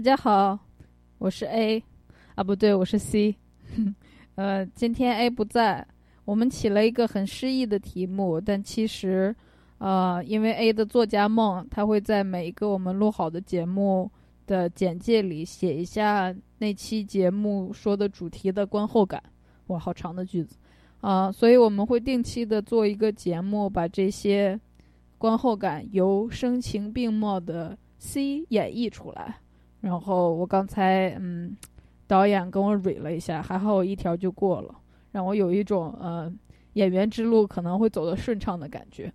大家好，我是 A，啊不对，我是 C。呃，今天 A 不在，我们起了一个很诗意的题目，但其实，呃，因为 A 的作家梦，他会在每一个我们录好的节目的简介里写一下那期节目说的主题的观后感。哇，好长的句子啊！所以我们会定期的做一个节目，把这些观后感由声情并茂的 C 演绎出来。然后我刚才嗯，导演跟我捋了一下，还好我一条就过了，让我有一种呃演员之路可能会走得顺畅的感觉。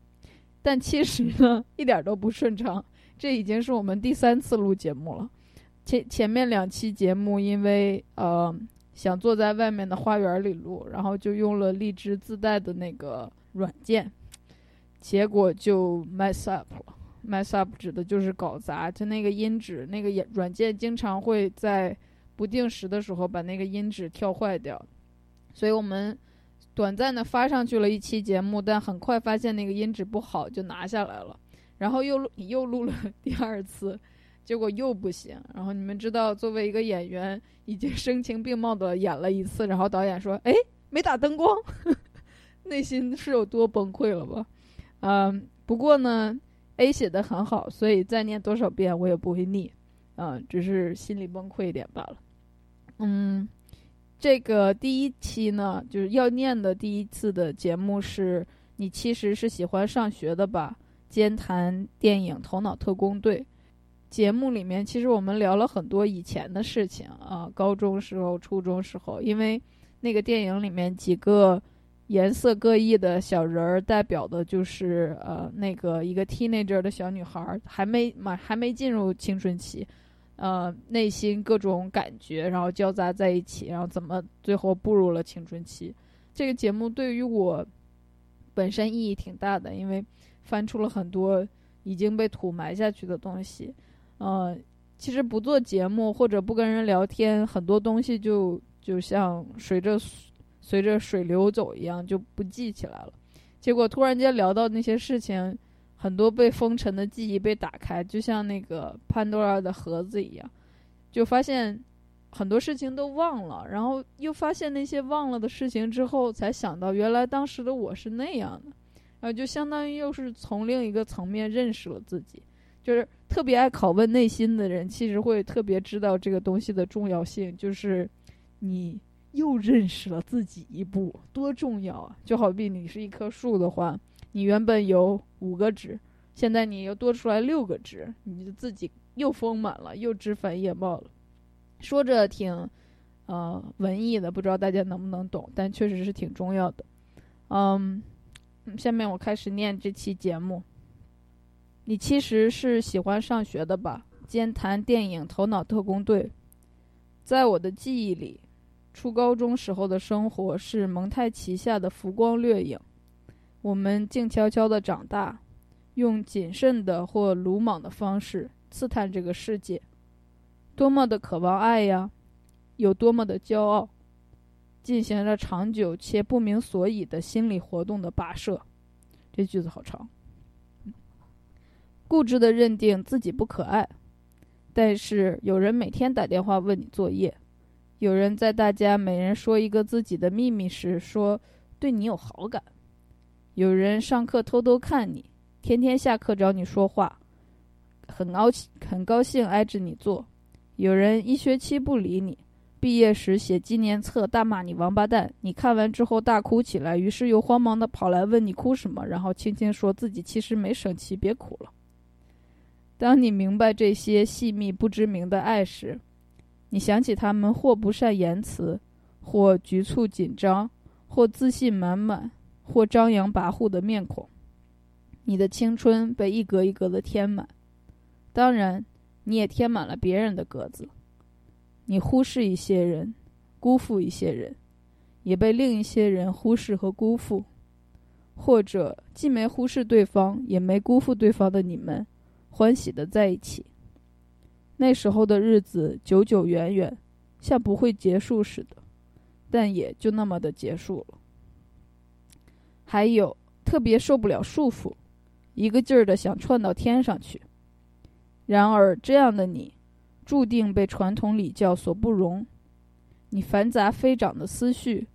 但其实呢，一点都不顺畅。这已经是我们第三次录节目了。前前面两期节目因为呃想坐在外面的花园里录，然后就用了荔枝自带的那个软件，结果就 mess up 了。Mess up 指的就是搞砸，就那个音质，那个软件经常会在不定时的时候把那个音质跳坏掉，所以我们短暂的发上去了一期节目，但很快发现那个音质不好，就拿下来了。然后又录又录了 第二次，结果又不行。然后你们知道，作为一个演员，已经声情并茂的演了一次，然后导演说：“哎，没打灯光。” 内心是有多崩溃了吧？嗯，不过呢。A 写的很好，所以再念多少遍我也不会腻，啊，只是心里崩溃一点罢了。嗯，这个第一期呢，就是要念的第一次的节目是你其实是喜欢上学的吧？兼谈电影《头脑特工队》节目里面，其实我们聊了很多以前的事情啊，高中时候、初中时候，因为那个电影里面几个。颜色各异的小人儿代表的就是呃那个一个 teenager 的小女孩，还没满还没进入青春期，呃内心各种感觉然后交杂在一起，然后怎么最后步入了青春期。这个节目对于我本身意义挺大的，因为翻出了很多已经被土埋下去的东西。呃，其实不做节目或者不跟人聊天，很多东西就就像随着。随着水流走一样，就不记起来了。结果突然间聊到那些事情，很多被封尘的记忆被打开，就像那个潘多拉的盒子一样，就发现很多事情都忘了。然后又发现那些忘了的事情之后，才想到原来当时的我是那样的。然后就相当于又是从另一个层面认识了自己。就是特别爱拷问内心的人，其实会特别知道这个东西的重要性，就是你。又认识了自己一步，多重要啊！就好比你是一棵树的话，你原本有五个枝，现在你又多出来六个枝，你就自己又丰满了，又枝繁叶茂了。说着挺，呃，文艺的，不知道大家能不能懂，但确实是挺重要的。嗯，下面我开始念这期节目。你其实是喜欢上学的吧？兼谈电影《头脑特工队》。在我的记忆里。初高中时候的生活是蒙太奇下的浮光掠影，我们静悄悄地长大，用谨慎的或鲁莽的方式刺探这个世界，多么的渴望爱呀，有多么的骄傲，进行着长久且不明所以的心理活动的跋涉。这句子好长。固执地认定自己不可爱，但是有人每天打电话问你作业。有人在大家每人说一个自己的秘密时说对你有好感，有人上课偷偷看你，天天下课找你说话，很高很高兴挨着你坐；有人一学期不理你，毕业时写纪念册大骂你王八蛋，你看完之后大哭起来，于是又慌忙的跑来问你哭什么，然后轻轻说自己其实没生气，别哭了。当你明白这些细密不知名的爱时，你想起他们或不善言辞，或局促紧张，或自信满满。或张扬跋扈的面孔，你的青春被一格一格的填满，当然，你也填满了别人的格子。你忽视一些人，辜负一些人，也被另一些人忽视和辜负，或者既没忽视对方，也没辜负对方的你们，欢喜的在一起。那时候的日子久久远远，像不会结束似的，但也就那么的结束了。还有特别受不了束缚，一个劲儿的想窜到天上去。然而这样的你，注定被传统礼教所不容。你繁杂飞涨的思绪，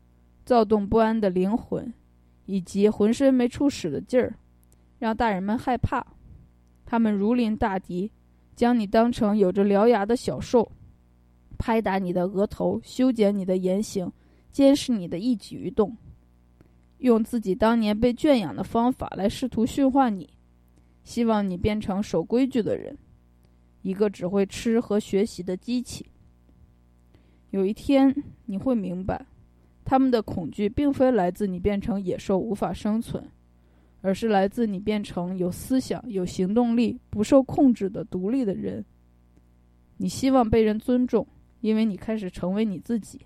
躁动不安的灵魂，以及浑身没处使的劲儿，让大人们害怕。他们如临大敌，将你当成有着獠牙的小兽，拍打你的额头，修剪你的言行，监视你的一举一动。用自己当年被圈养的方法来试图驯化你，希望你变成守规矩的人，一个只会吃和学习的机器。有一天你会明白，他们的恐惧并非来自你变成野兽无法生存，而是来自你变成有思想、有行动力、不受控制的独立的人。你希望被人尊重，因为你开始成为你自己。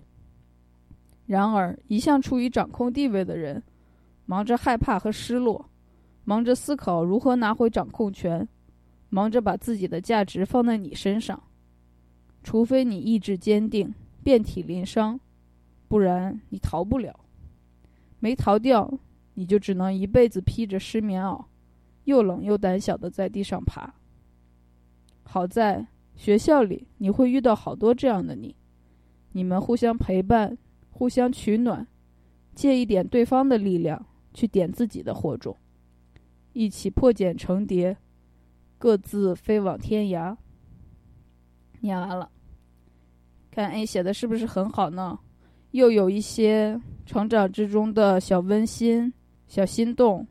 然而，一向处于掌控地位的人，忙着害怕和失落，忙着思考如何拿回掌控权，忙着把自己的价值放在你身上。除非你意志坚定、遍体鳞伤，不然你逃不了。没逃掉，你就只能一辈子披着湿棉袄，又冷又胆小的在地上爬。好在学校里，你会遇到好多这样的你，你们互相陪伴。互相取暖，借一点对方的力量去点自己的火种，一起破茧成蝶，各自飞往天涯。念完了，看 A 写的是不是很好呢？又有一些成长之中的小温馨、小心动，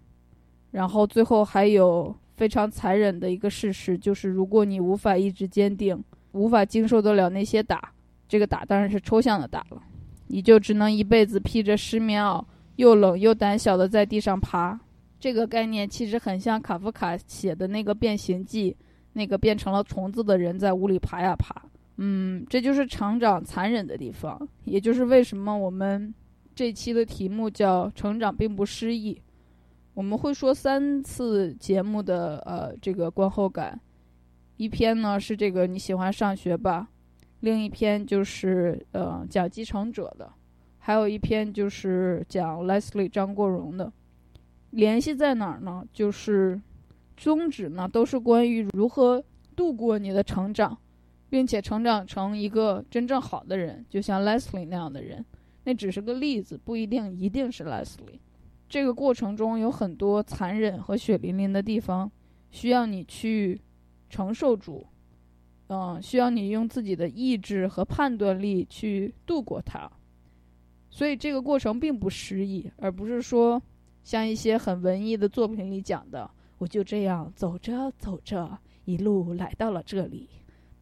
然后最后还有非常残忍的一个事实，就是如果你无法意志坚定，无法经受得了那些打，这个打当然是抽象的打了。你就只能一辈子披着湿棉袄，又冷又胆小的在地上爬。这个概念其实很像卡夫卡写的那个《变形记》，那个变成了虫子的人在屋里爬呀爬。嗯，这就是成长残忍的地方，也就是为什么我们这期的题目叫“成长并不失意”。我们会说三次节目的呃这个观后感，一篇呢是这个你喜欢上学吧。另一篇就是呃讲继承者的，还有一篇就是讲 Leslie 张国荣的，联系在哪儿呢？就是宗旨呢都是关于如何度过你的成长，并且成长成一个真正好的人，就像 Leslie 那样的人。那只是个例子，不一定一定是 Leslie。这个过程中有很多残忍和血淋淋的地方，需要你去承受住。嗯，需要你用自己的意志和判断力去度过它，所以这个过程并不诗意，而不是说像一些很文艺的作品里讲的，我就这样走着走着，一路来到了这里，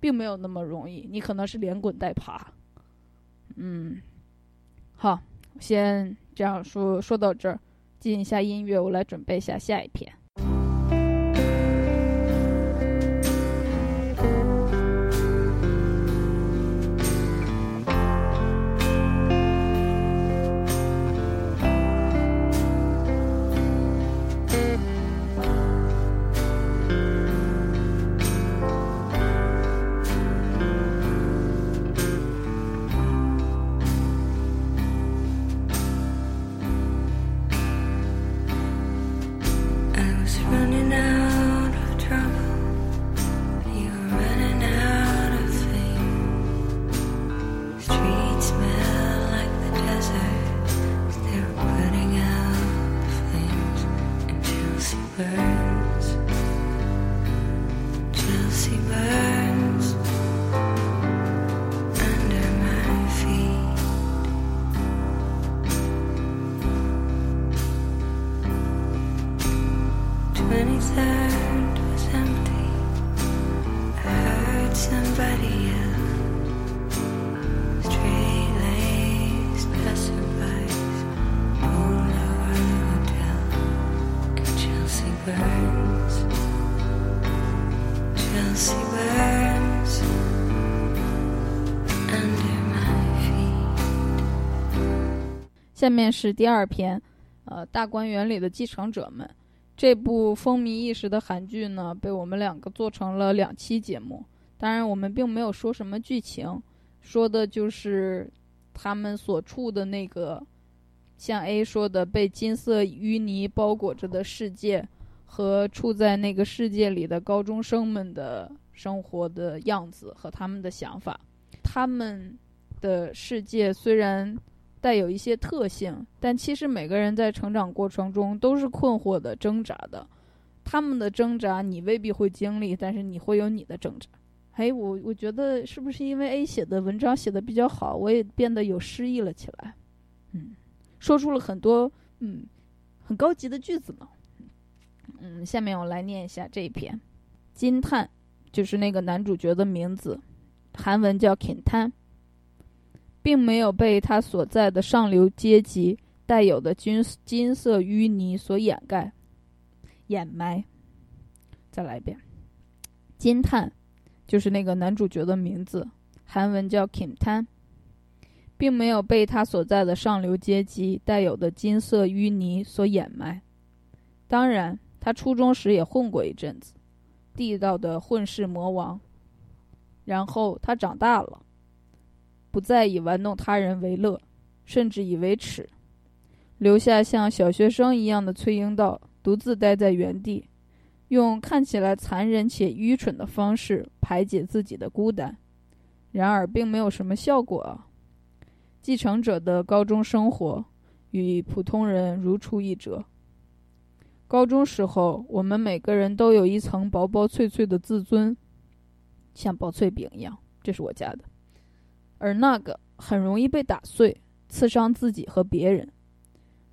并没有那么容易，你可能是连滚带爬。嗯，好，先这样说说到这儿，进一下音乐，我来准备一下下一篇。下面是第二篇，呃，大观园里的继承者们。这部风靡一时的韩剧呢，被我们两个做成了两期节目。当然，我们并没有说什么剧情，说的就是他们所处的那个，像 A 说的被金色淤泥包裹着的世界，和处在那个世界里的高中生们的生活的样子和他们的想法。他们的世界虽然带有一些特性，但其实每个人在成长过程中都是困惑的、挣扎的。他们的挣扎你未必会经历，但是你会有你的挣扎。哎，我我觉得是不是因为 A 写的文章写的比较好，我也变得有诗意了起来。嗯，说出了很多嗯很高级的句子呢。嗯，下面我来念一下这一篇。金叹就是那个男主角的名字，韩文叫 kitan。并没有被他所在的上流阶级带有的金金色淤泥所掩盖、掩埋。再来一遍，金叹就是那个男主角的名字，韩文叫 Kim Tan，并没有被他所在的上流阶级带有的金色淤泥所掩埋。当然，他初中时也混过一阵子，地道的混世魔王。然后他长大了。不再以玩弄他人为乐，甚至以为耻，留下像小学生一样的崔英道独自待在原地，用看起来残忍且愚蠢的方式排解自己的孤单。然而，并没有什么效果啊！继承者的高中生活与普通人如出一辙。高中时候，我们每个人都有一层薄薄脆脆的自尊，像薄脆饼一样。这是我家的。而那个很容易被打碎，刺伤自己和别人。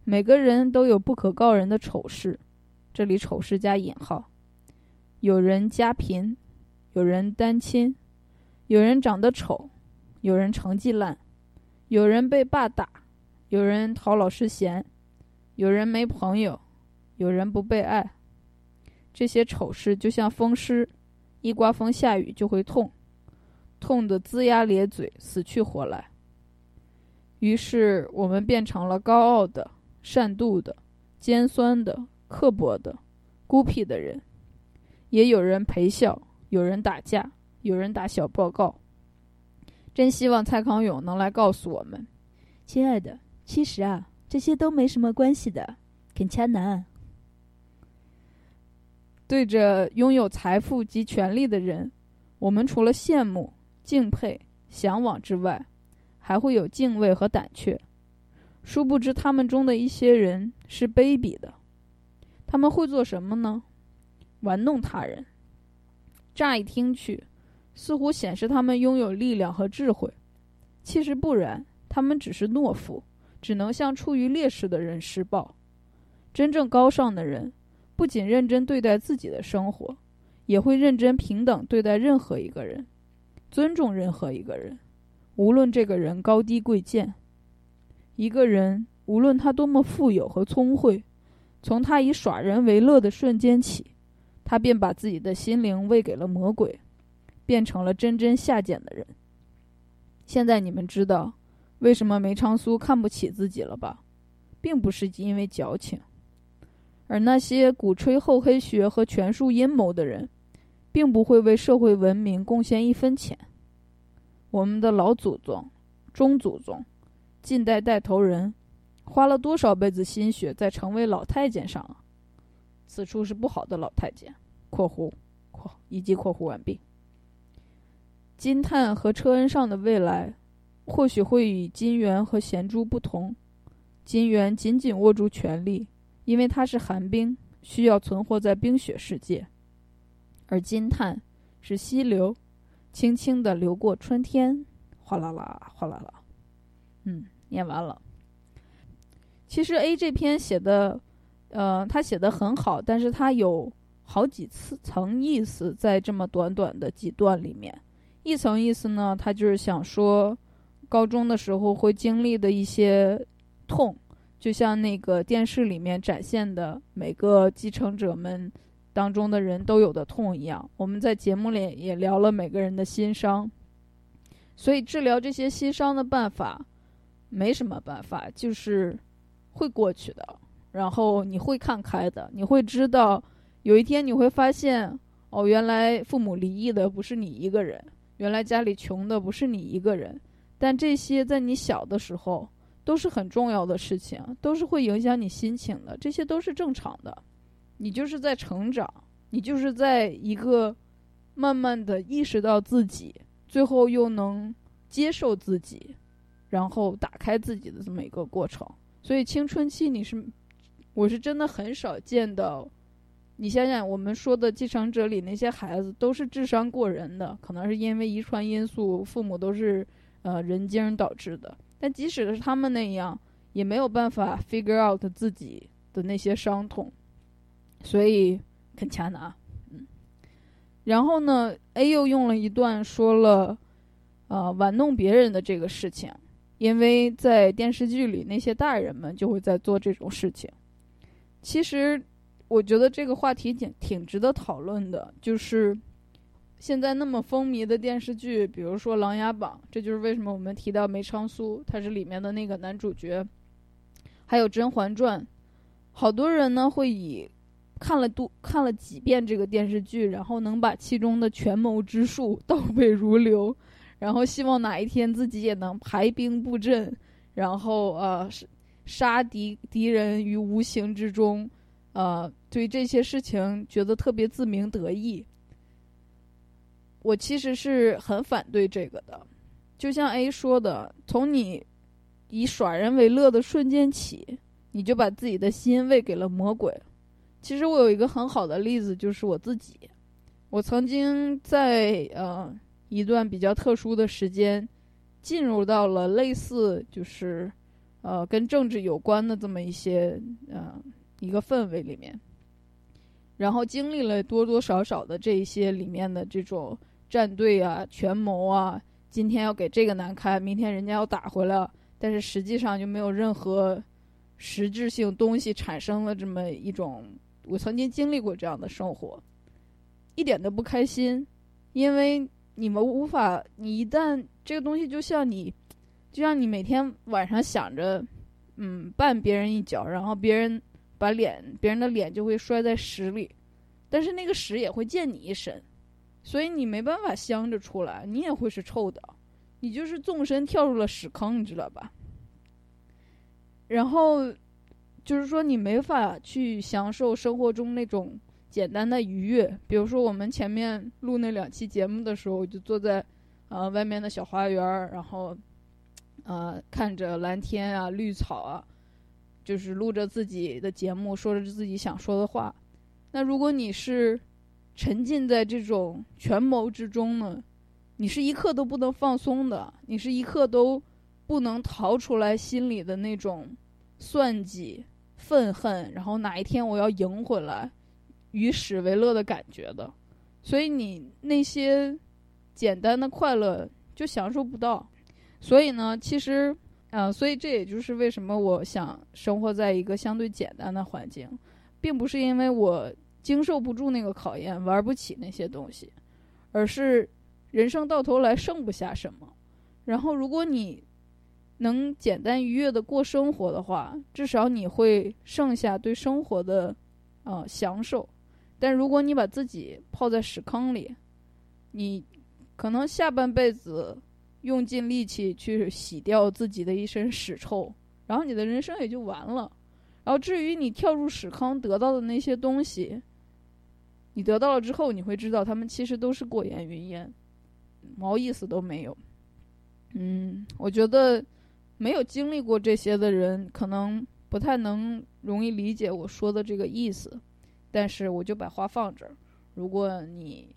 每个人都有不可告人的丑事，这里丑事加引号。有人家贫，有人单亲，有人长得丑，有人成绩烂，有人被爸打，有人讨老师嫌，有人没朋友，有人不被爱。这些丑事就像风湿，一刮风下雨就会痛。痛得龇牙咧嘴，死去活来。于是我们变成了高傲的、善妒的、尖酸的、刻薄的、孤僻的人。也有人陪笑，有人打架，有人打小报告。真希望蔡康永能来告诉我们：“亲爱的，其实啊，这些都没什么关系的。”肯恰南对着拥有财富及权力的人，我们除了羡慕。敬佩、向往之外，还会有敬畏和胆怯。殊不知，他们中的一些人是卑鄙的。他们会做什么呢？玩弄他人。乍一听去，似乎显示他们拥有力量和智慧，其实不然。他们只是懦夫，只能向处于劣势的人施暴。真正高尚的人，不仅认真对待自己的生活，也会认真平等对待任何一个人。尊重任何一个人，无论这个人高低贵贱。一个人无论他多么富有和聪慧，从他以耍人为乐的瞬间起，他便把自己的心灵喂给了魔鬼，变成了真真下贱的人。现在你们知道为什么梅长苏看不起自己了吧？并不是因为矫情，而那些鼓吹厚黑学和权术阴谋的人。并不会为社会文明贡献一分钱。我们的老祖宗、中祖宗、近代带头人，花了多少辈子心血在成为老太监上啊？此处是不好的老太监（括弧括以及括弧完毕）。金叹和车恩上的未来，或许会与金元和贤珠不同。金元紧紧握住权力，因为他是寒冰，需要存活在冰雪世界，而惊叹是溪流，轻轻地流过春天，哗啦啦，哗啦啦。嗯，念完了。其实 A 这篇写的，呃，他写的很好，但是他有好几次层意思在这么短短的几段里面。一层意思呢，他就是想说，高中的时候会经历的一些痛，就像那个电视里面展现的每个继承者们当中的人都有的痛一样。我们在节目里也聊了每个人的心伤，所以治疗这些心伤的办法没什么办法，就是会过去的。然后你会看开的，你会知道有一天你会发现，哦，原来父母离异的不是你一个人。原来家里穷的不是你一个人，但这些在你小的时候都是很重要的事情，都是会影响你心情的，这些都是正常的。你就是在成长，你就是在一个慢慢的意识到自己，最后又能接受自己，然后打开自己的这么一个过程。所以青春期你是，我是真的很少见到。你想想，我们说的继承者里那些孩子都是智商过人的，可能是因为遗传因素，父母都是呃人精导致的。但即使是他们那样，也没有办法 figure out 自己的那些伤痛，所以肯掐拿。嗯，然后呢，A 又用了一段说了，呃，玩弄别人的这个事情，因为在电视剧里那些大人们就会在做这种事情。其实。我觉得这个话题挺挺值得讨论的，就是现在那么风靡的电视剧，比如说《琅琊榜》，这就是为什么我们提到梅长苏，他是里面的那个男主角。还有《甄嬛传》，好多人呢会以看了多看了几遍这个电视剧，然后能把其中的权谋之术 倒背如流，然后希望哪一天自己也能排兵布阵，然后呃杀敌敌人于无形之中。呃，对这些事情觉得特别自鸣得意。我其实是很反对这个的，就像 A 说的，从你以耍人为乐的瞬间起，你就把自己的心喂给了魔鬼。其实我有一个很好的例子，就是我自己。我曾经在呃一段比较特殊的时间，进入到了类似就是呃跟政治有关的这么一些呃。一个氛围里面，然后经历了多多少少的这一些里面的这种战队啊、权谋啊，今天要给这个难堪，明天人家要打回来，但是实际上就没有任何实质性东西产生了这么一种。我曾经经历过这样的生活，一点都不开心，因为你们无法，你一旦这个东西就像你，就像你每天晚上想着，嗯，绊别人一脚，然后别人。把脸，别人的脸就会摔在屎里，但是那个屎也会溅你一身，所以你没办法香着出来，你也会是臭的，你就是纵身跳入了屎坑，你知道吧？然后就是说你没法去享受生活中那种简单的愉悦，比如说我们前面录那两期节目的时候，就坐在呃外面的小花园，然后呃看着蓝天啊、绿草啊。就是录着自己的节目，说着自己想说的话。那如果你是沉浸在这种权谋之中呢？你是一刻都不能放松的，你是一刻都不能逃出来心里的那种算计、愤恨，然后哪一天我要赢回来，与史为乐的感觉的。所以你那些简单的快乐就享受不到。所以呢，其实。啊，所以这也就是为什么我想生活在一个相对简单的环境，并不是因为我经受不住那个考验，玩不起那些东西，而是人生到头来剩不下什么。然后，如果你能简单愉悦的过生活的话，至少你会剩下对生活的呃享受。但如果你把自己泡在屎坑里，你可能下半辈子。用尽力气去洗掉自己的一身屎臭，然后你的人生也就完了。然后至于你跳入屎坑得到的那些东西，你得到了之后，你会知道他们其实都是过眼云烟，毛意思都没有。嗯，我觉得没有经历过这些的人，可能不太能容易理解我说的这个意思。但是我就把话放这儿。如果你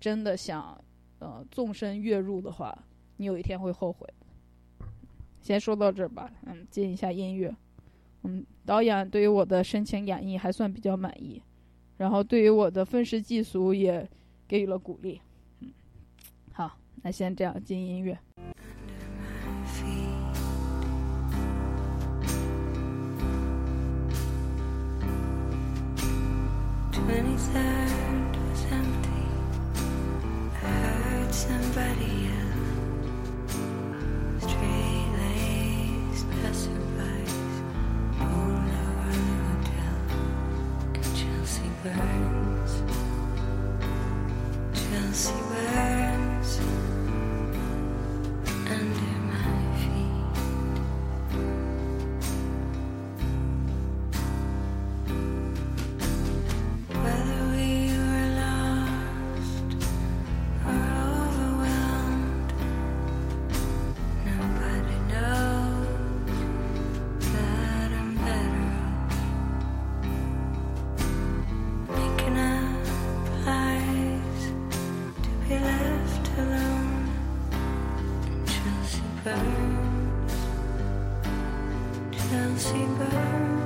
真的想呃纵身跃入的话，你有一天会后悔。先说到这儿吧，嗯，进一下音乐。嗯，导演对于我的深情演绎还算比较满意，然后对于我的愤世嫉俗也给予了鼓励。嗯，好，那先这样进音乐。nobody she birds.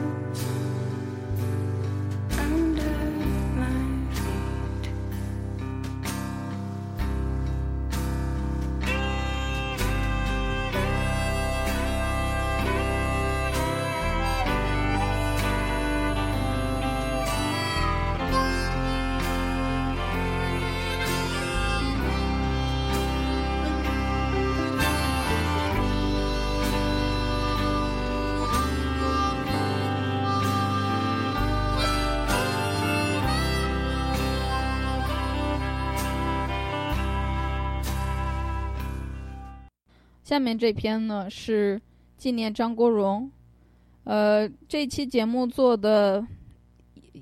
下面这篇呢是纪念张国荣，呃，这期节目做的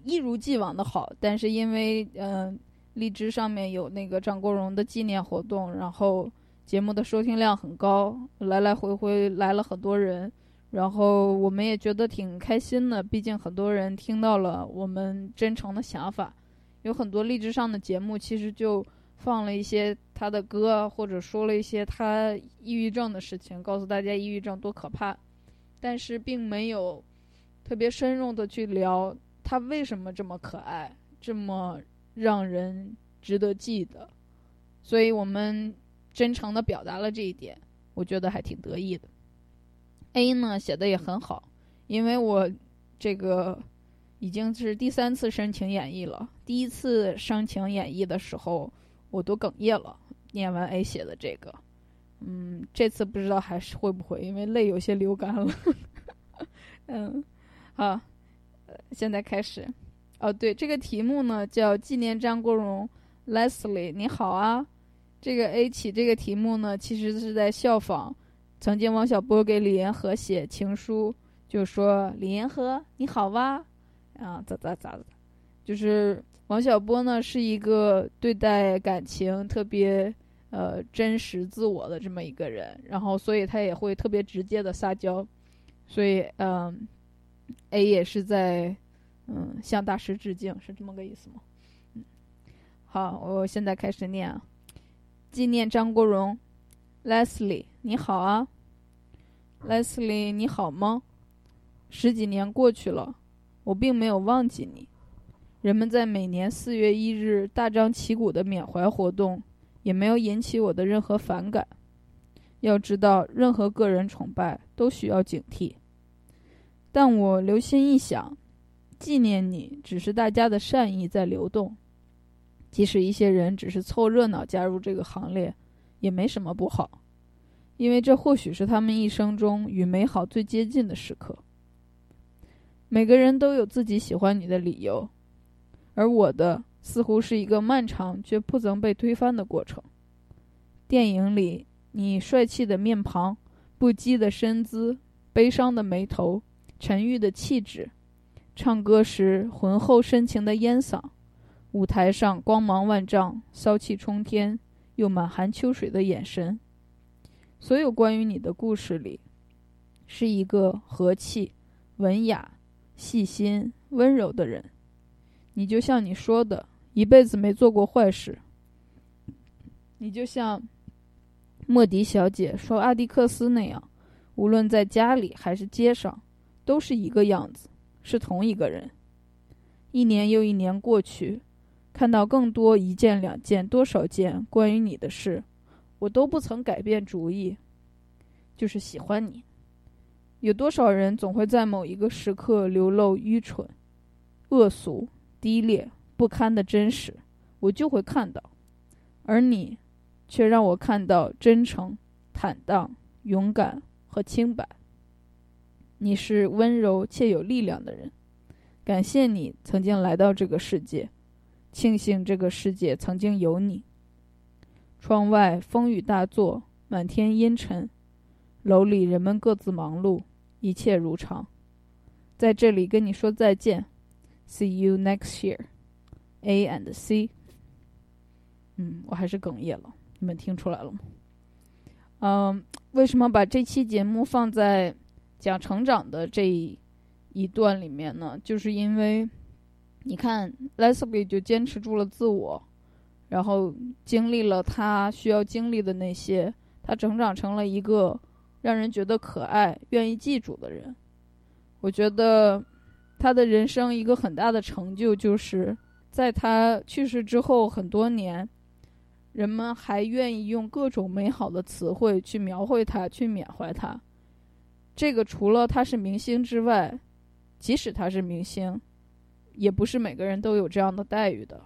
一如既往的好，但是因为呃荔枝上面有那个张国荣的纪念活动，然后节目的收听量很高，来来回回来了很多人，然后我们也觉得挺开心的，毕竟很多人听到了我们真诚的想法。有很多荔枝上的节目其实就放了一些他的歌，或者说了一些他抑郁症的事情，告诉大家抑郁症多可怕，但是并没有特别深入的去聊他为什么这么可爱，这么让人值得记得。所以我们真诚的表达了这一点，我觉得还挺得意的。A 呢写的也很好，因为我这个已经是第三次深情演绎了。第一次深情演绎的时候，我都哽咽了。念完 A 写的这个，嗯，这次不知道还是会不会，因为泪有些流干了。嗯，好，现在开始。哦，对，这个题目呢叫纪念张国荣，Leslie，你好啊。这个 A 起这个题目呢，其实是在效仿曾经王小波给李银河写情书，就说李银河你好哇，啊咋咋咋咋，就是王小波呢是一个对待感情特别呃真实自我的这么一个人，然后所以他也会特别直接的撒娇，所以嗯、a 也是在嗯向大师致敬，是这么个意思吗？嗯，好，我现在开始念啊。纪念张国荣，Leslie，你好啊，Leslie，你好吗？十几年过去了，我并没有忘记你。人们在每年四月一日大张旗鼓的缅怀活动，也没有引起我的任何反感。要知道，任何个人崇拜都需要警惕。但我留心一想，纪念你只是大家的善意在流动。即使一些人只是凑热闹加入这个行列，也没什么不好，因为这或许是他们一生中与美好最接近的时刻。每个人都有自己喜欢你的理由，而我的似乎是一个漫长却不曾被推翻的过程。电影里，你帅气的面庞、不羁的身姿、悲伤的眉头、沉郁的气质，唱歌时浑厚深情的烟嗓。舞台上光芒万丈、骚气冲天又满含秋水的眼神，所有关于你的故事里，是一个和气、文雅、细心、温柔的人。你就像你说的，一辈子没做过坏事。你就像莫迪小姐说阿迪克斯那样，无论在家里还是街上，都是一个样子，是同一个人。一年又一年过去，看到更多一件两件多少件关于你的事，我都不曾改变主意，就是喜欢你。有多少人总会在某一个时刻流露愚蠢、恶俗、低劣、不堪的真实，我就会看到，而你，却让我看到真诚、坦荡、勇敢和清白。你是温柔且有力量的人，感谢你曾经来到这个世界，庆幸这个世界曾经有你。窗外风雨大作，满天阴沉。楼里人们各自忙碌，一切如常。在这里跟你说再见，See you next year。A and C。嗯，我还是哽咽了，你们听出来了吗？嗯，为什么把这期节目放在讲成长的这一段里面呢？就是因为你看，Leslie 就坚持住了自我，然后经历了他需要经历的那些，他成长成了一个。让人觉得可爱、愿意记住的人，我觉得他的人生一个很大的成就，就是在他去世之后很多年，人们还愿意用各种美好的词汇去描绘他、去缅怀他。这个除了他是明星之外，即使他是明星，也不是每个人都有这样的待遇的。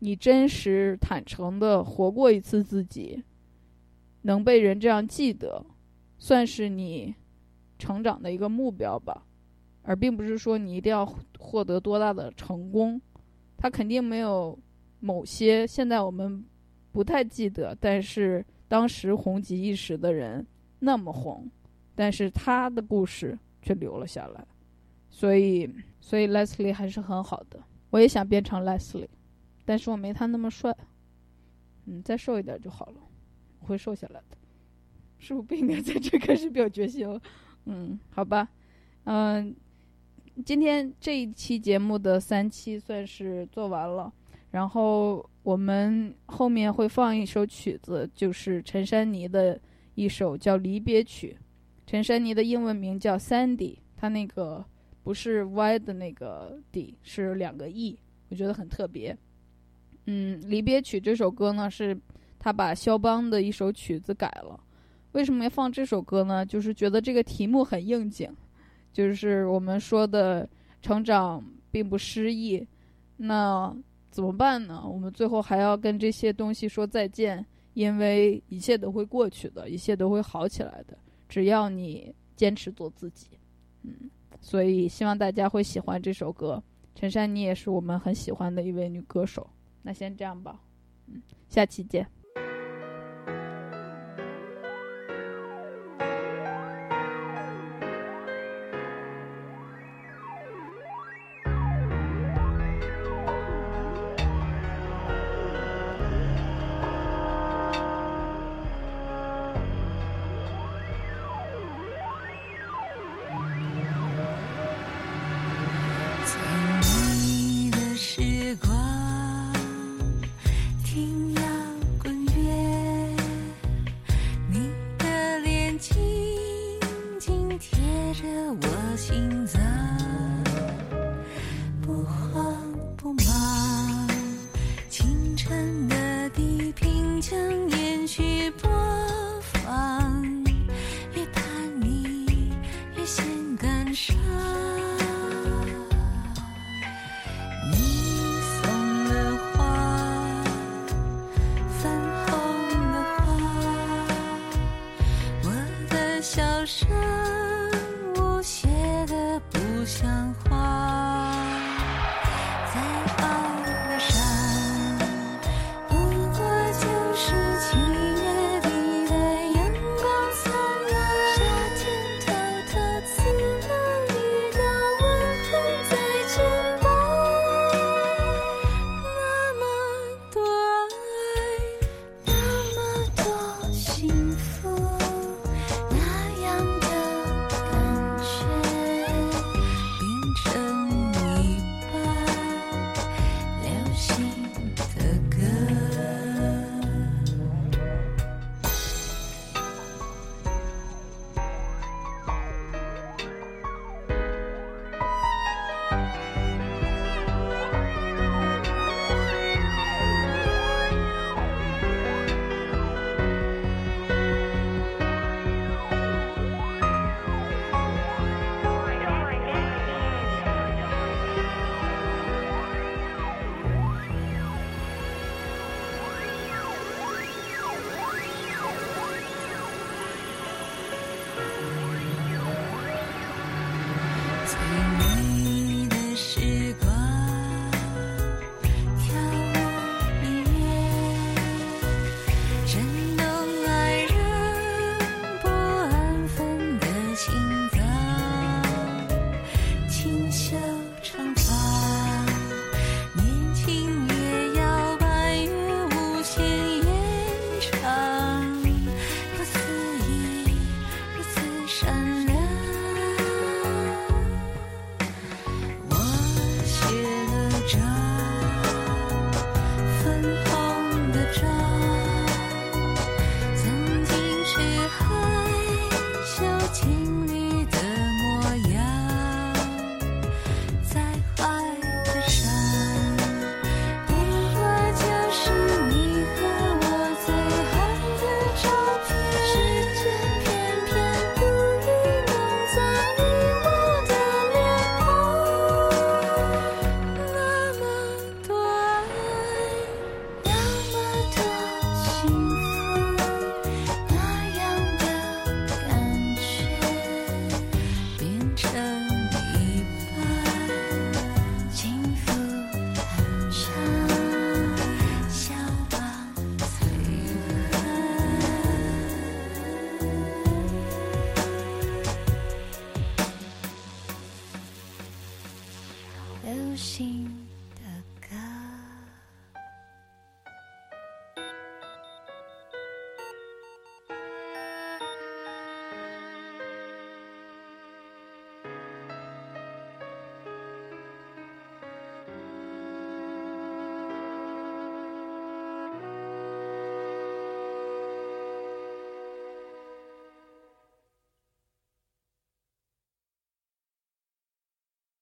你真实、坦诚的活过一次自己，能被人这样记得。算是你成长的一个目标吧，而并不是说你一定要获得多大的成功。他肯定没有某些现在我们不太记得，但是当时红极一时的人那么红，但是他的故事却留了下来。所以，所以 Leslie 还是很好的。我也想变成 Leslie，但是我没他那么帅。嗯，再瘦一点就好了，我会瘦下来的。是不是不应该在这开始表决心了？嗯，好吧，嗯，今天这一期节目的三期算是做完了，然后我们后面会放一首曲子，就是陈珊妮的一首叫《离别曲》。陈珊妮的英文名叫 Sandy，她那个不是 Y 的那个 D，是两个 E，我觉得很特别。嗯，《离别曲》这首歌呢，是她把肖邦的一首曲子改了。为什么要放这首歌呢？就是觉得这个题目很应景，就是我们说的成长并不失意，那怎么办呢？我们最后还要跟这些东西说再见，因为一切都会过去的，一切都会好起来的，只要你坚持做自己。嗯，所以希望大家会喜欢这首歌。陈珊妮也是我们很喜欢的一位女歌手。那先这样吧，嗯，下期见。